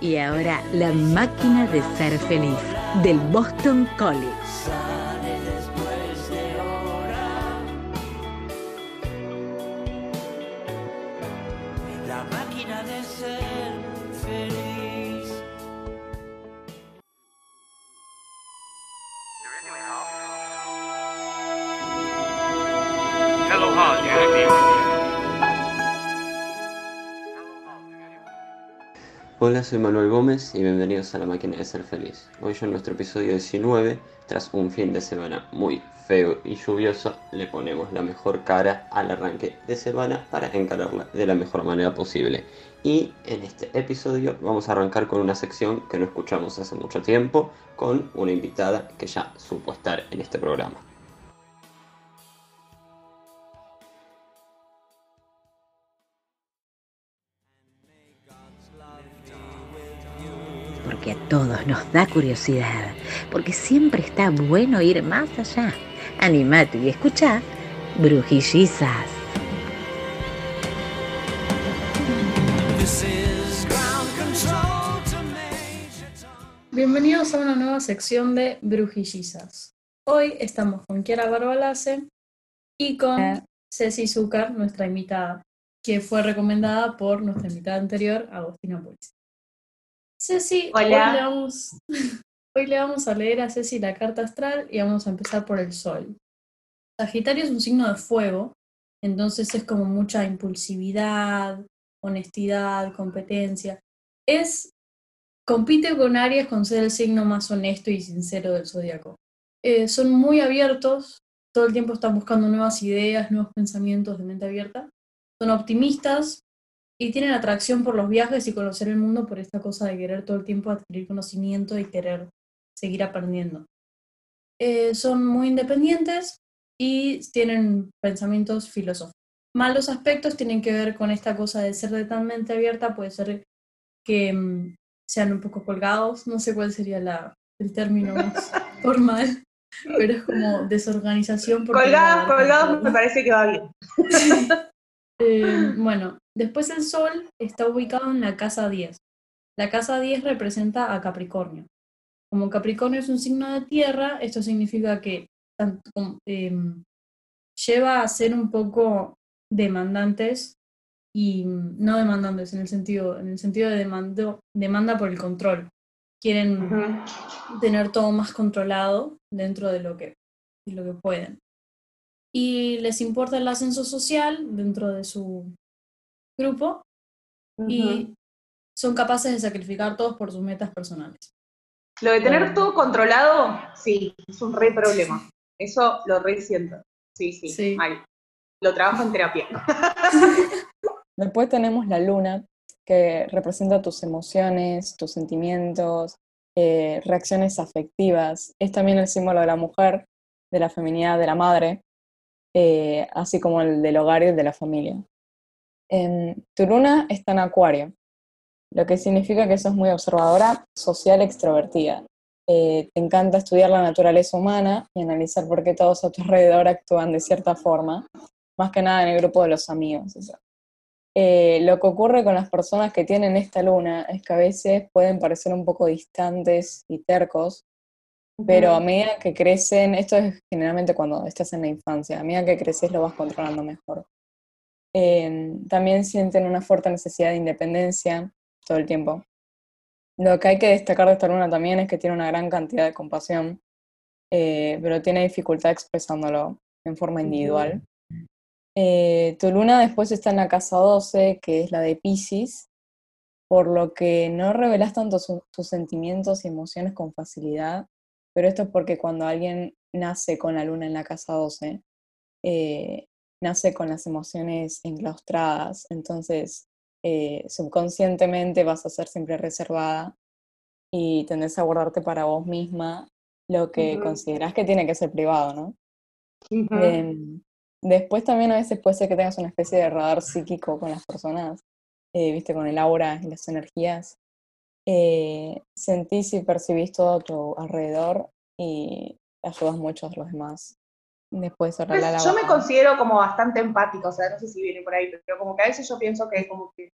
Y ahora la máquina de ser feliz del Boston College. Hola, soy Manuel Gómez y bienvenidos a La Máquina de Ser Feliz. Hoy en nuestro episodio 19, tras un fin de semana muy feo y lluvioso, le ponemos la mejor cara al arranque de semana para encararla de la mejor manera posible. Y en este episodio vamos a arrancar con una sección que no escuchamos hace mucho tiempo, con una invitada que ya supo estar en este programa. Porque a todos nos da curiosidad. Porque siempre está bueno ir más allá. Animate y escucha Brujillizas. Bienvenidos a una nueva sección de Brujillizas. Hoy estamos con Kiara Barbalace y con Ceci Zúcar, nuestra invitada, que fue recomendada por nuestra invitada anterior, Agostina Pulis. Ceci, Hola. Hoy, le vamos, hoy le vamos a leer a Ceci la carta astral y vamos a empezar por el Sol. Sagitario es un signo de fuego, entonces es como mucha impulsividad, honestidad, competencia. Es compite con Aries con ser el signo más honesto y sincero del zodiaco. Eh, son muy abiertos, todo el tiempo están buscando nuevas ideas, nuevos pensamientos de mente abierta. Son optimistas y tienen atracción por los viajes y conocer el mundo por esta cosa de querer todo el tiempo adquirir conocimiento y querer seguir aprendiendo. Eh, son muy independientes y tienen pensamientos filosóficos. Malos aspectos tienen que ver con esta cosa de ser de tan mente abierta, puede ser que mm, sean un poco colgados, no sé cuál sería la, el término más formal, pero es como desorganización. Colgados, colgados me parece que va bien. eh, bueno, después el Sol está ubicado en la casa 10. La casa 10 representa a Capricornio. Como Capricornio es un signo de tierra, esto significa que em, lleva a ser un poco demandantes y mm, no demandantes en el sentido, en el sentido de demando- demanda por el control. Quieren tener todo más controlado dentro de lo que, de lo que pueden. Y les importa el ascenso social dentro de su grupo y son capaces de sacrificar todos por sus metas personales. Lo de tener Bueno. todo controlado, sí, es un re problema. Eso lo re siento. Sí, sí, Sí. mal. Lo trabajo en terapia. Después tenemos la luna, que representa tus emociones, tus sentimientos, eh, reacciones afectivas. Es también el símbolo de la mujer, de la feminidad, de la madre, eh, así como el del hogar y el de la familia. Em, tu luna está en acuario, lo que significa que sos muy observadora, social, extrovertida. Eh, te encanta estudiar la naturaleza humana y analizar por qué todos a tu alrededor actúan de cierta forma, más que nada en el grupo de los amigos. eso. Eh, lo que ocurre con las personas que tienen esta luna es que a veces pueden parecer un poco distantes y tercos, pero a medida que crecen, esto es generalmente cuando estás en la infancia, a medida que creces lo vas controlando mejor. Eh, también sienten una fuerte necesidad de independencia todo el tiempo. Lo que hay que destacar de esta luna también es que tiene una gran cantidad de compasión, eh, pero tiene dificultad expresándolo en forma individual. Eh, tu luna después está en la casa 12, que es la de Pisces, por lo que no revelas tanto su- tus sentimientos y emociones con facilidad, pero esto es porque cuando alguien nace con la luna en la casa 12, eh, nace con las emociones enclaustradas, entonces eh, subconscientemente vas a ser siempre reservada y tendés a guardarte para vos misma lo que Ujú. considerás que tiene que ser privado, ¿no? Em, después también a veces puede ser que tengas una especie de radar psíquico con las personas, eh, viste, con el aura y las energías. Eh, sentís y percibís todo a tu alrededor y ayudas mucho a los demás. Después cerrar la Pues, yo me considero como bastante empática, o sea, no sé si viene por ahí, pero como que a veces yo pienso que como que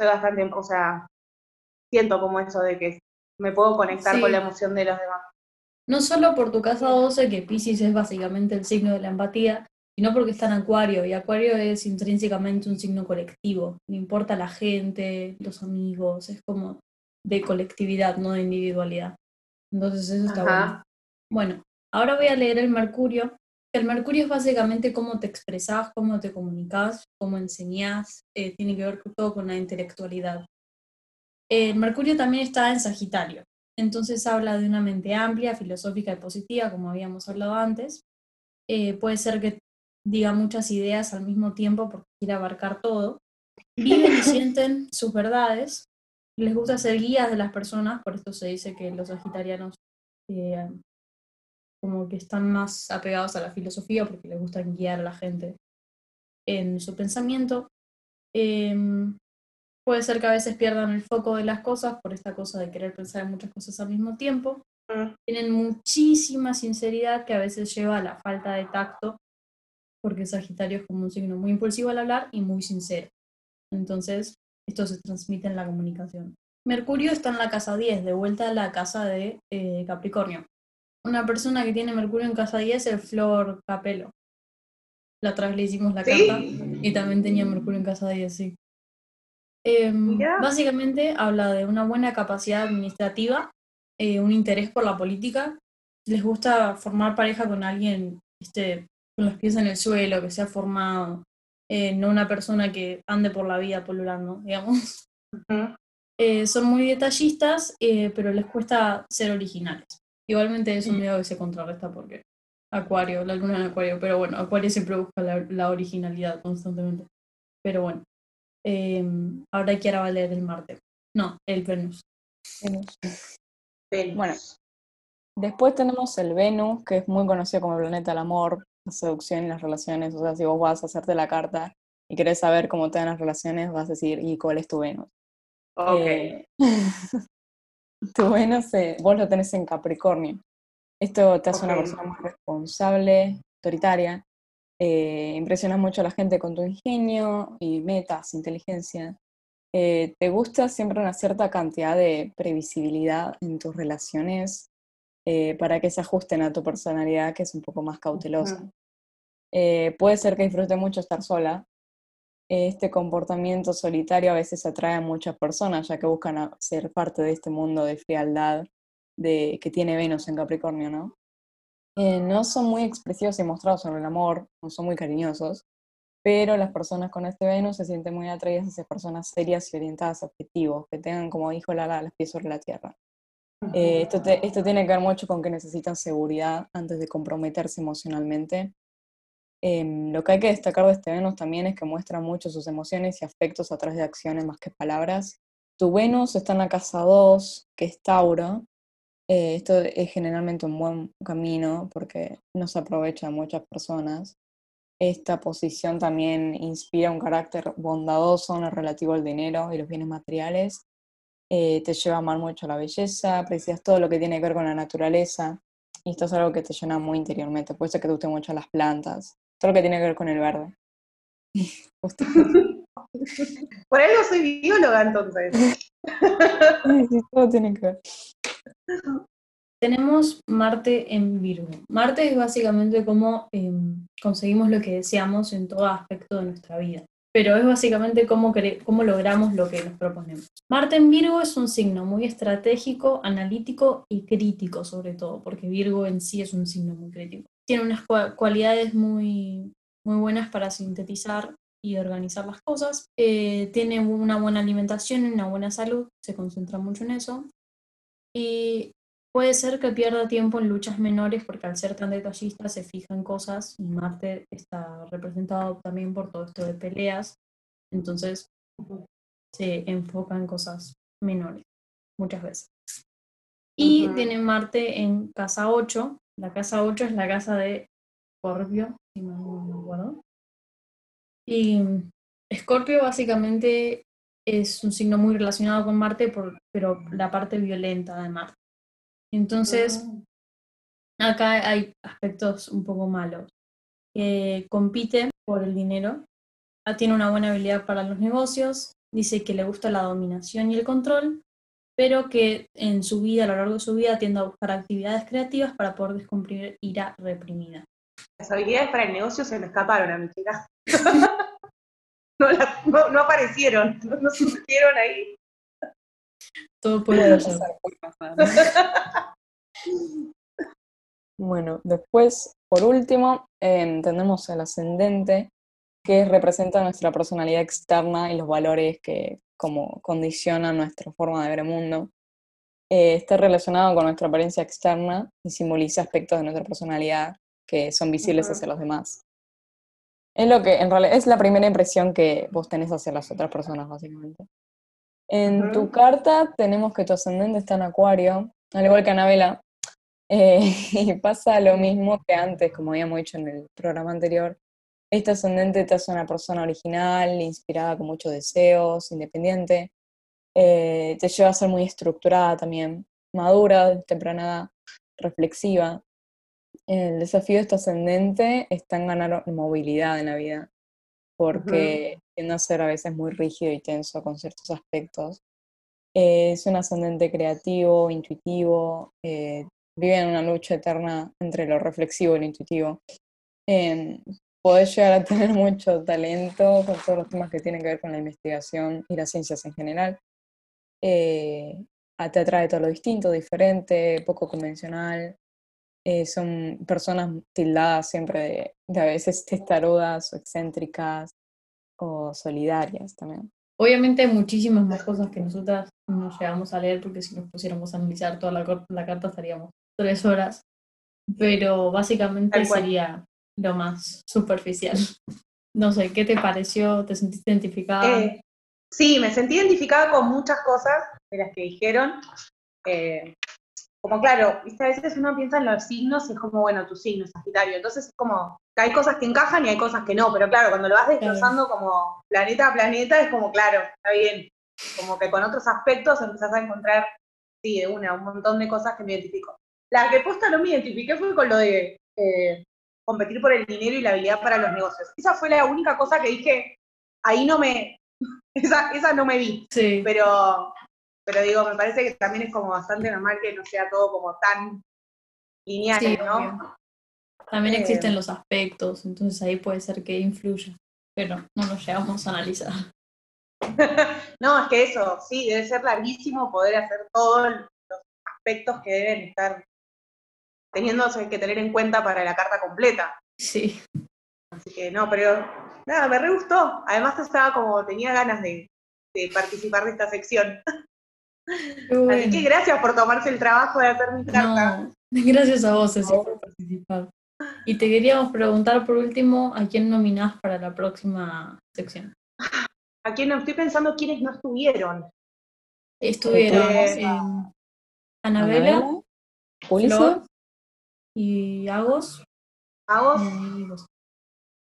soy bastante, o sea, siento como eso de que me puedo conectar Sí. con la emoción de los demás. No solo por tu casa 12, que Pisces es básicamente el signo de la empatía, sino porque está en Acuario, y Acuario es intrínsecamente un signo colectivo. Le importa la gente, los amigos, es como de colectividad, no de individualidad. Entonces eso está bueno. Bueno, ahora voy a leer el Mercurio. El Mercurio es básicamente cómo te expresás, cómo te comunicas, cómo enseñás, eh, tiene que ver con- todo con la intelectualidad. El Mercurio también está en Sagitario, entonces habla de una mente amplia, filosófica y positiva, como habíamos hablado antes. Eh, puede ser que diga muchas ideas al mismo tiempo porque quiere abarcar todo. Viven y sienten sus verdades. Les gusta ser guías de las personas, por esto se dice que los sagitarianos eh, como que están más apegados a la filosofía porque les gusta guiar a la gente en su pensamiento. Em, puede ser que a veces pierdan el foco de las cosas por esta cosa de querer pensar en muchas cosas al mismo tiempo. Mm. Tienen muchísima sinceridad que a veces lleva a la falta de tacto, porque Sagitario es como un signo muy impulsivo al hablar y muy sincero. Entonces, esto se transmite en la comunicación. Mercurio está en la casa 10, de vuelta a la casa de eh, Capricornio. Una persona que tiene Mercurio en casa 10 es Flor Capelo. La otra vez le hicimos la ¿Sí? carta y también tenía Mercurio en casa 10, sí. Em, básicamente habla de una buena capacidad administrativa, eh, un interés por la política. Les gusta formar pareja con alguien este, con los pies en el suelo, que sea formado, eh, no una persona que ande por la vida polulando, digamos. Eh, son muy detallistas, pero les cuesta ser originales. Igualmente es un medio que se contrarresta porque Acuario, la luna en Acuario, pero bueno, Acuario siempre busca la, la originalidad constantemente. Pero bueno, eh, ahora quiero valer el Marte. No, el Venus. Venus. Venus. Bueno. Después tenemos el Venus, que es muy conocido como el planeta del amor, la seducción y las relaciones. O sea, si vos vas a hacerte la carta y querés saber cómo te dan las relaciones, vas a decir, ¿y cuál es tu Venus? Ok. Eh, tu Venus, eh, vos lo tenés en Capricornio. Esto te hace una persona más responsable, autoritaria. eh, impresionas mucho a la gente con tu ingenio y metas, inteligencia. Eh, te gusta siempre una cierta cantidad de previsibilidad en tus relaciones eh, para que se ajusten a tu personalidad, que es un poco más cautelosa. Puede ser que disfrute mucho estar sola. Este comportamiento solitario a veces atrae a muchas personas, ya que buscan ser parte de este mundo de frialdad de, que tiene Venus en Capricornio, ¿no? Eh, no son muy expresivos y mostrados sobre el amor, no son muy cariñosos, pero las personas con este Venus se sienten muy atraídas hacia personas serias y orientadas a objetivos, que tengan, como dijo Lala, los pies sobre la tierra. Eh, esto, te- esto tiene que ver mucho con que necesitan seguridad antes de comprometerse emocionalmente. Em, lo que hay que destacar de este Venus también es que muestra mucho sus emociones y afectos a través de acciones más que palabras. Tu Venus está en la casa 2, que es Tauro. Eh, esto es generalmente un buen camino porque no se aprovecha de muchas personas. Esta posición también inspira un carácter bondadoso en lo relativo al dinero y los bienes materiales eh, te lleva a amar mucho la belleza, aprecias todo lo que tiene que ver con la naturaleza, y esto es algo que te llena muy interiormente. Puede ser que te gusten mucho las plantas, todo lo que tiene que ver con el verde. Justo. Por algo soy bióloga entonces. Sí, todo tiene que ver. Tenemos Marte en Virgo. Marte es básicamente cómo em, conseguimos lo que deseamos en todo aspecto de nuestra vida. Pero es básicamente cómo, cómo logramos lo que nos proponemos. Marte en Virgo es un signo muy estratégico, analítico y crítico sobre todo, porque Virgo en sí es un signo muy crítico. Tiene unas cua- cualidades muy, muy buenas para sintetizar y organizar las cosas. Eh, tiene una buena alimentación una buena salud, se concentra mucho en eso. Y Puede ser que pierda tiempo en luchas menores porque al ser tan detallista se fija en cosas y Marte está representado también por todo esto de peleas. Entonces se enfoca en cosas menores muchas veces. Y tiene Marte en casa 8. La casa 8 es la casa de Escorpio, si no me acuerdo. Y Escorpio básicamente es un signo muy relacionado con Marte, por, pero la parte violenta de Marte. Entonces, acá hay aspectos un poco malos. Eh, compite por el dinero, ah, tiene una buena habilidad para los negocios, dice que le gusta la dominación y el control, pero que en su vida, a lo largo de su vida, tiende a buscar actividades creativas para poder descomprimir ira reprimida. Las habilidades para el negocio se me escaparon a mi chica. no, no- no aparecieron, no, no surgieron ahí. Todo puede pasar. Bueno, después, por último, eh, tenemos el ascendente, que representa nuestra personalidad externa y los valores que como condicionan nuestra forma de ver el mundo. Eh, está relacionado con nuestra apariencia externa y simboliza aspectos de nuestra personalidad que son visibles Ujú. hacia los demás. Es lo que en realidad es la primera impresión que vos tenés hacia las otras personas, básicamente. En tu carta tenemos que tu ascendente está en Acuario, al igual que Anabela. Eh, y pasa lo mismo que antes, como habíamos dicho en el programa anterior. Este ascendente te hace una persona original, inspirada con muchos deseos, independiente. Eh, te lleva a ser muy estructurada también, madura, temprana reflexiva. El desafío de este ascendente está en ganar movilidad en la vida, porque tiende a ser a veces muy rígido y tenso con ciertos aspectos. Eh, es un ascendente creativo, intuitivo, eh, vive en una lucha eterna entre lo reflexivo y lo intuitivo. Eh, podés llegar a tener mucho talento con todos los temas que tienen que ver con la investigación y las ciencias en general. Eh, a- te atrae todo lo distinto, diferente, poco convencional. Eh, son personas tildadas siempre de, de a veces testarudas o excéntricas o solidarias también. Obviamente hay muchísimas más cosas que nosotras no llegamos a leer porque si nos pusiéramos a analizar toda la, la carta estaríamos tres horas. Pero básicamente sería lo más superficial. No sé, ¿qué te pareció? ¿Te sentiste identificada? Eh, sí, me sentí identificada con muchas cosas de las que dijeron. Eh, como claro, ¿viste? a veces uno piensa en los signos y es como, bueno, tu signo, Sagitario. Entonces es como que hay cosas que encajan y hay cosas que no. Pero claro, cuando lo vas desglosando como planeta a planeta, es como, claro, está bien. Como que con otros aspectos empezás a encontrar, sí, de una, un montón de cosas que me identifico. La que posta no me identifiqué fue con lo de eh, competir por el dinero y la habilidad para los negocios. Esa fue la única cosa que dije, ahí no me, esa, esa no me vi, Sí, pero, pero digo, me parece que también es como bastante normal que no sea todo como tan lineal, Sí, ¿no? también Eh, existen los aspectos, entonces ahí puede ser que influya, pero no lo llegamos a analizar. No, es que eso, sí, debe ser larguísimo poder hacer todos los aspectos que deben estar teniéndose que tener en cuenta para la carta completa. Sí, Así que no, pero nada, me re gustó. Además estaba como, tenía ganas de, de participar de esta sección. Así que gracias por tomarse el trabajo de hacer mi carta. No, gracias a vos, Ceci, por participar. Y te queríamos preguntar por último, ¿a quién nominás para la próxima sección? ¿A quién no estoy pensando quiénes no estuvieron? Estuvieron Eh, eh, Anabela, Ulises, Flor y Agos. ¿A vos? y vos.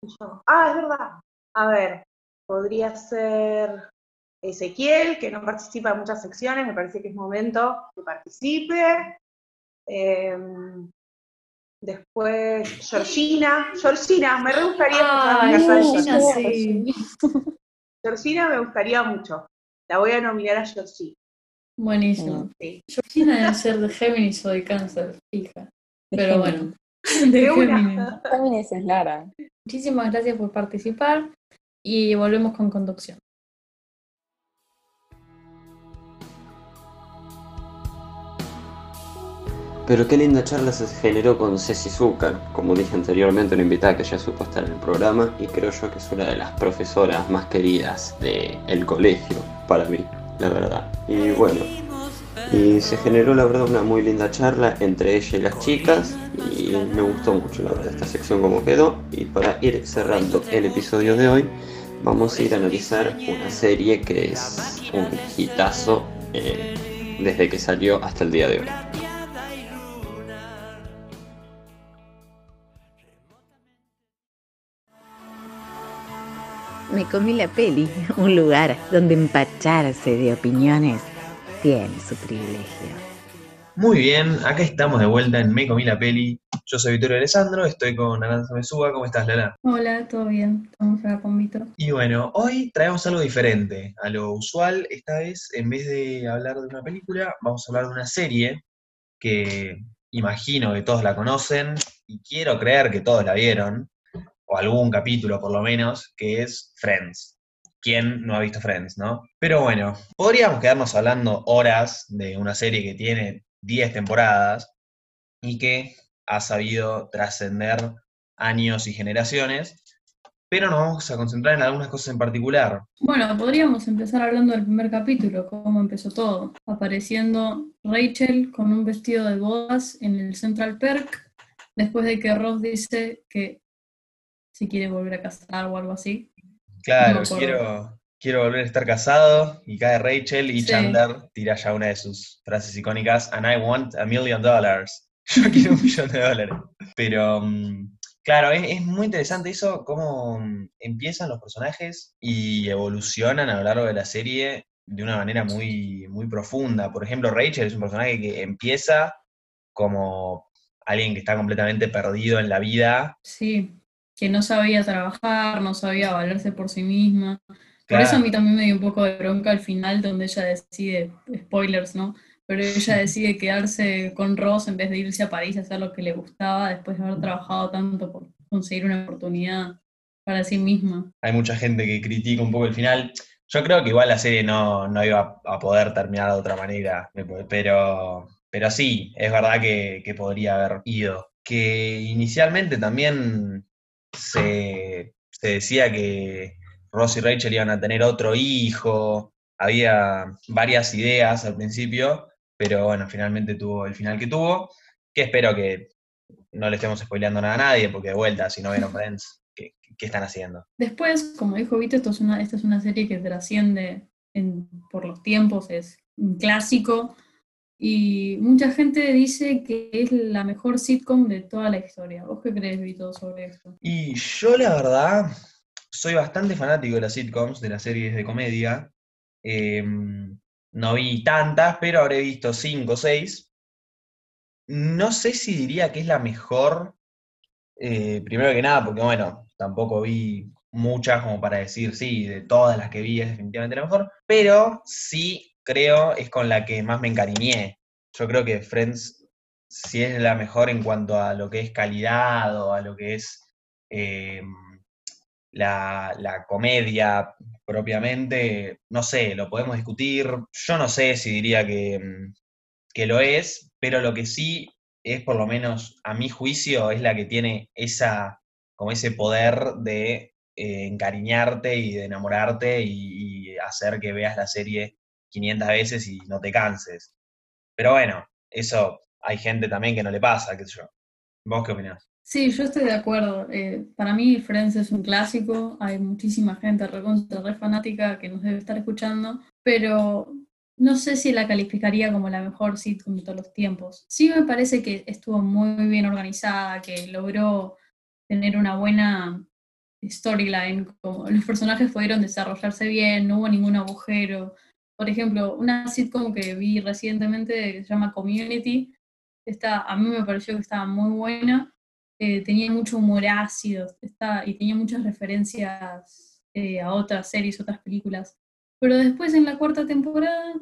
Y yo. Ah, es verdad. A ver, podría ser Ezequiel, que no participa en muchas secciones, me parece que es momento que participe. Em, después, Georgina. Georgina, me re gustaría la carta de Georgina, Georgina. sí. Georgina me gustaría mucho. La voy a nominar a Georgina. Buenísimo. Sí. Georgina debe ser de Géminis o de Cáncer, hija. Pero bueno, de De una. Géminis. Es Lara. Muchísimas gracias por participar y volvemos con conducción. Pero qué linda charla se generó con Ceci Zúcar, como dije anteriormente, una invitada que ya supo estar en el programa y creo yo que es una de las profesoras más queridas del colegio para mí, la verdad. Y bueno, y se generó la verdad una muy linda charla entre ella y las chicas y me gustó mucho la verdad esta sección como quedó y para ir cerrando el episodio de hoy vamos a ir a analizar una serie que es un hitazo eh, desde que salió hasta el día de hoy. Me comí la peli, un lugar donde empacharse de opiniones tiene su privilegio. Muy bien, acá estamos de vuelta en Me Comí la Peli Yo soy Vittorio Alessandro, estoy con Aranza Mesúa. ¿Cómo estás, Lala? Hola, ¿todo bien? Estamos acá con Vito. Y bueno, hoy traemos algo diferente a lo usual. Esta vez, en vez de hablar de una película, vamos a hablar de una serie que imagino que todos la conocen y quiero creer que todos la vieron, o algún capítulo por lo menos, que es Friends. ¿Quién no ha visto Friends, no? Pero bueno, podríamos quedarnos hablando horas de una serie que tiene 10 temporadas y que ha sabido trascender años y generaciones, pero nos vamos a concentrar en algunas cosas en particular. Bueno, podríamos empezar hablando del primer capítulo, cómo empezó todo. Apareciendo Rachel con un vestido de bodas en el Central Perk, después de que Ross dice que se quiere volver a casar o algo así. Claro, No quiero, quiero volver a estar casado y cae Rachel y Sí. Chandler tira ya una de sus frases icónicas, and I want a million dollars. Yo quiero un millón de dólares. Pero, mm, claro, es, es muy interesante eso, cómo mm, empiezan los personajes y evolucionan a lo largo de la serie de una manera muy, muy profunda. Por ejemplo, Rachel es un personaje que empieza como alguien que está completamente perdido en la vida. Sí, que no sabía trabajar, no sabía valerse por sí misma. Por eso a mí también me dio un poco de bronca al final, donde ella decide, spoilers, ¿no? Pero ella decide quedarse con Ross en vez de irse a París a hacer lo que le gustaba después de haber trabajado tanto por conseguir una oportunidad para sí misma. hay mucha gente que critica un poco el final. Yo creo que igual la serie no, no iba a poder terminar de otra manera, pero, pero sí, es verdad que, que podría haber ido. Que inicialmente también se, se decía que Ross y Rachel iban a tener otro hijo, había varias ideas al principio, pero bueno, finalmente tuvo el final que tuvo, que espero que no le estemos spoileando nada a nadie, porque de vuelta, si no vieron Friends, ¿qué, qué están haciendo? Después, como dijo Vito, esto es una, esta es una serie que trasciende en- por los tiempos, es un clásico. Y mucha gente dice que es la mejor sitcom de toda la historia. ¿Vos qué crees, Vito, sobre esto? Y yo la verdad soy bastante fanático de las sitcoms, de las series de comedia. Em, no vi tantas, pero habré visto cinco o seis. No sé si diría que es la mejor, eh, primero que nada, porque bueno, tampoco vi muchas como para decir, sí, de todas las que vi es definitivamente la mejor, pero sí creo es con la que más me encariñé. Yo creo que Friends sí es la mejor en cuanto a lo que es calidad o a lo que es eh, la, la comedia propiamente, no sé, lo podemos discutir. Yo no sé si diría que, mm, que lo es, pero lo que sí es, por lo menos a mi juicio, es la que tiene esa, como ese poder de eh, encariñarte y de enamorarte y hacer que veas la serie 500 veces y no te canses. Pero bueno, eso hay gente también que no le pasa, qué sé yo. ¿Vos qué opinás? Sí, yo estoy de acuerdo. Eh, para mí Friends es un clásico, hay muchísima gente recontra, re fanática que nos debe estar escuchando, pero no sé si la calificaría como la mejor sitcom de todos los tiempos. Sí me parece que estuvo muy bien organizada, que logró tener una buena storyline, como los personajes pudieron desarrollarse bien, no hubo ningún agujero. Por ejemplo, una sitcom que vi recientemente que se llama Community, a mí me pareció que estaba muy buena eh, tenía mucho humor ácido está, y tenía muchas referencias eh, a otras series, otras películas. Pero después en la cuarta temporada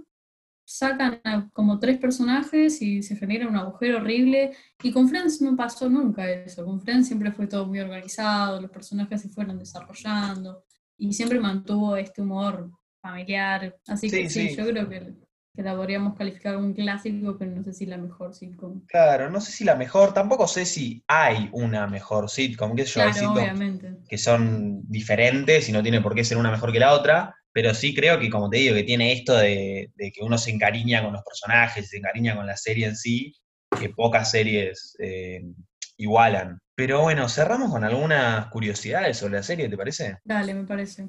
sacan a como tres personajes y se genera un agujero horrible. Y con Friends no pasó nunca eso. Con Friends siempre fue todo muy organizado, los personajes se fueron desarrollando y siempre mantuvo este humor familiar. Así que Sí, yo creo que, que la podríamos calificar un clásico, pero no sé si la mejor sitcom. Claro, no sé si la mejor, tampoco sé si hay una mejor sitcom, qué sé yo, hay sitcoms obviamente. que son diferentes y no tiene por qué ser una mejor que la otra, pero sí creo que, como te digo, que tiene esto de, de que uno se encariña con los personajes, se encariña con la serie en sí, que pocas series eh, igualan. Pero bueno, cerramos con algunas curiosidades sobre la serie, ¿te parece? Dale, me parece.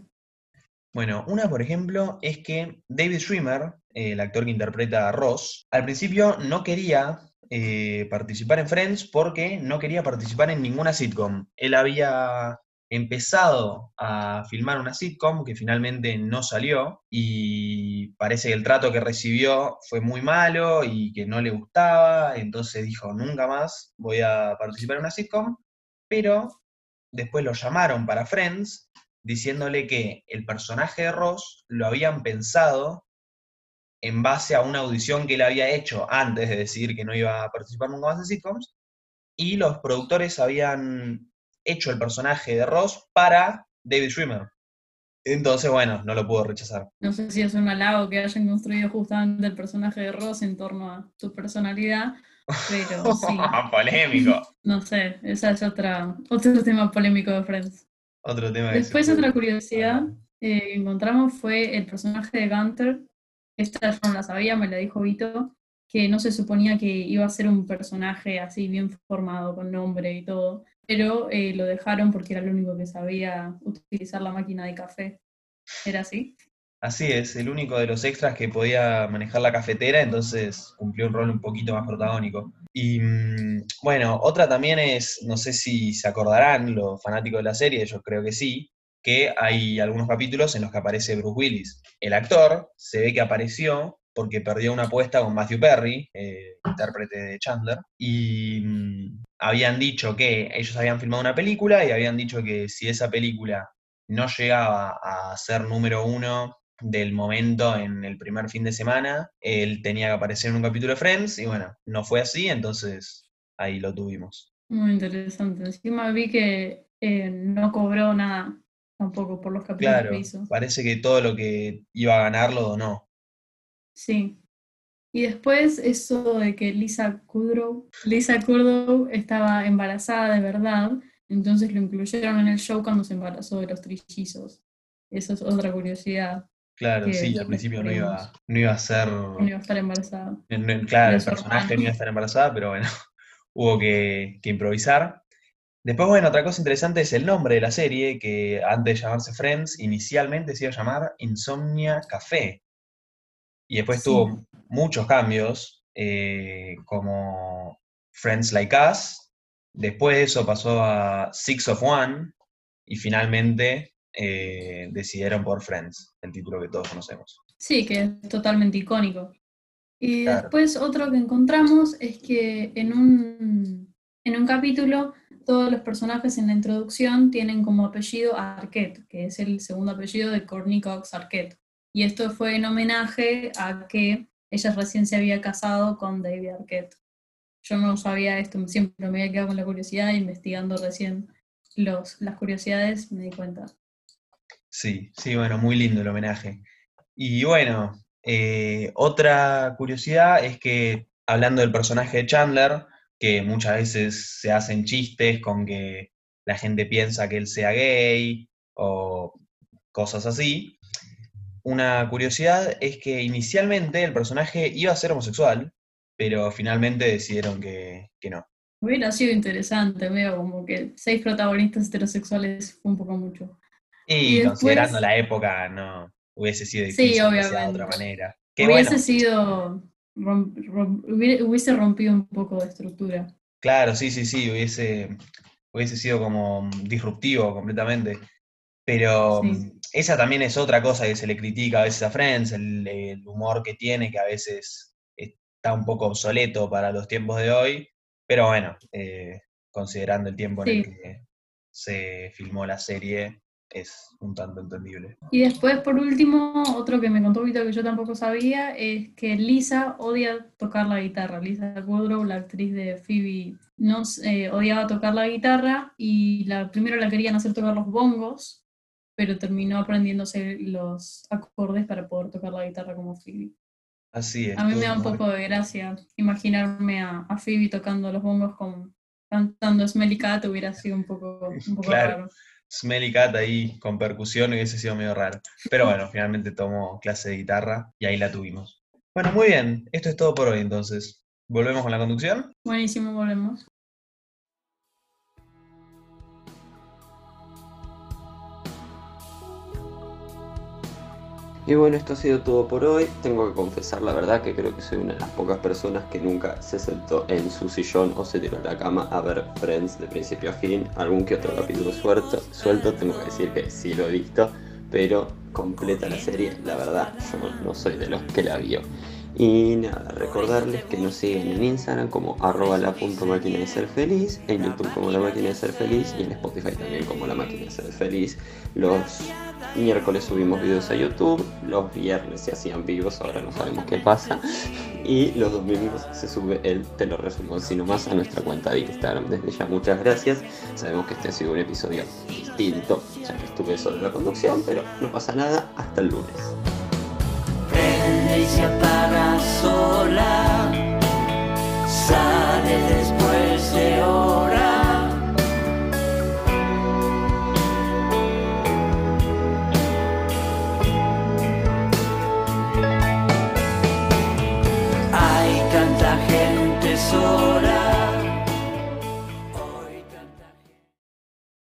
Bueno, una, por ejemplo, es que David Schwimmer, el actor que interpreta a Ross, al principio no quería eh, participar en Friends porque no quería participar en ninguna sitcom. Él había empezado a filmar una sitcom que finalmente no salió y parece que el trato que recibió fue muy malo y que no le gustaba, entonces dijo, nunca más voy a participar en una sitcom, pero después lo llamaron para Friends diciéndole que el personaje de Ross lo habían pensado en base a una audición que él había hecho antes de decidir que no iba a participar nunca más en sitcoms, y los productores habían hecho el personaje de Ross para David Schwimmer. Entonces, bueno, no lo pudo rechazar. No sé si es un halago que hayan construido justamente el personaje de Ross en torno a su personalidad, pero sí. Polémico. No sé, esa es otra, otro tema polémico de Friends. Otro tema que Después otra curiosidad eh, que encontramos fue el personaje de Gunter. Esta yo no la sabía, me la dijo Vito, que no se suponía que iba a ser un personaje así bien formado, con nombre y todo, pero eh, lo dejaron porque era el único que sabía utilizar la máquina de café. ¿Era así? Así es, el único de los extras que podía manejar la cafetera, entonces cumplió un rol un poquito más protagónico. Y mm, bueno, otra también es, no sé si se acordarán los fanáticos de la serie, yo creo que sí, que hay algunos capítulos en los que aparece Bruce Willis. El actor se ve que apareció porque perdió una apuesta con Matthew Perry, eh, intérprete de Chandler, y mm, habían dicho que ellos habían filmado una película y habían dicho que si esa película no llegaba a ser número uno del momento en el primer fin de semana, él tenía que aparecer en un capítulo de Friends, y bueno, no fue así, entonces ahí lo tuvimos. Muy interesante. Encima vi que eh, no cobró nada tampoco por los capítulos Claro, que hizo. parece que todo lo que iba a ganar lo donó. Sí. Y después eso de que Lisa Kudrow, Lisa Kudrow estaba embarazada de verdad, entonces lo incluyeron en el show cuando se embarazó de los trillizos. Eso es otra curiosidad, Claro, sí, al principio no iba, no iba a ser... no iba a estar embarazada. no- claro, el personaje no iba a estar embarazada, pero bueno, hubo que, que improvisar. Después, bueno, otra cosa interesante es el nombre de la serie, que antes de llamarse Friends, inicialmente se iba a llamar Insomnia Café. Y después Sí. tuvo muchos cambios, eh, como Friends Like Us. Después de eso pasó a Six of One. Y finalmente eh, decidieron por Friends, el título que todos conocemos. Sí, que es totalmente icónico. Y Claro. después otro que encontramos es que en un, en un capítulo todos los personajes en la introducción tienen como apellido Arquette, que es el segundo apellido de Courtney Cox Arquette. Y esto fue en homenaje a que ella recién se había casado con David Arquette. Yo no sabía esto, siempre me había quedado con la curiosidad, investigando recién los, las curiosidades me di cuenta. Sí, sí, bueno, muy lindo el homenaje. Y bueno, eh, otra curiosidad es que, hablando del personaje de Chandler, que muchas veces se hacen chistes con que la gente piensa que él sea gay o cosas así, una curiosidad es que inicialmente el personaje iba a ser homosexual, pero finalmente decidieron que, que no. Hubiera sido interesante, veo como que seis protagonistas heterosexuales fue un poco mucho. Y, Y después- considerando la época, no hubiese sido Sí, difícil que sea de obviamente. otra manera. Que hubiese bueno, sido, hubiese rompido un poco de estructura. Claro, sí, sí, sí, hubiese, hubiese sido como disruptivo completamente. Pero Sí. mm, esa también es otra cosa que se le critica a veces a Friends, el, el humor que tiene, que a veces está un poco obsoleto para los tiempos de hoy. Pero bueno, eh, considerando el tiempo en el Sí. que se filmó la serie, es un tanto entendible. Y después, por último, otro que me contó Vito que yo tampoco sabía es que Lisa odia tocar la guitarra. Lisa Kudrow, la actriz de Phoebe, no, eh, odiaba tocar la guitarra y la, primero la querían hacer tocar los bongos, pero terminó aprendiéndose los acordes para poder tocar la guitarra como Phoebe. Así es. A mí me da un poco de gracia imaginarme a, a Phoebe tocando los bongos con, cantando Smelly Cat, hubiera sido un poco, un poco Claro. raro. Smelly Cat ahí con percusión hubiese sido medio raro. Pero bueno, finalmente tomó clase de guitarra y ahí la tuvimos. Bueno, muy bien. Esto es todo por hoy entonces. ¿Volvemos con la conducción? Buenísimo, volvemos. Y bueno, esto ha sido todo por hoy. Tengo que confesar la verdad que creo que soy una de las pocas personas que nunca se sentó en su sillón o se tiró a la cama a ver Friends de principio a fin. Algún que otro capítulo suelto, suelto tengo que decir que sí lo he visto, pero completa la serie, la verdad, yo no soy de los que la vio. Y nada, recordarles que nos siguen en Instagram como arroba la punto máquina de ser feliz, en YouTube como la máquina de ser feliz y en Spotify también como la máquina de ser feliz. Los miércoles subimos videos a YouTube, los viernes se hacían vivos, ahora no sabemos qué pasa. Y los domingos se sube el Te lo resumo así nomás a nuestra cuenta de Instagram. Desde ya muchas gracias. Sabemos que este ha sido un episodio distinto, ya que estuve solo en la conducción, pero no pasa nada, hasta el lunes. Sola, sale después de hora.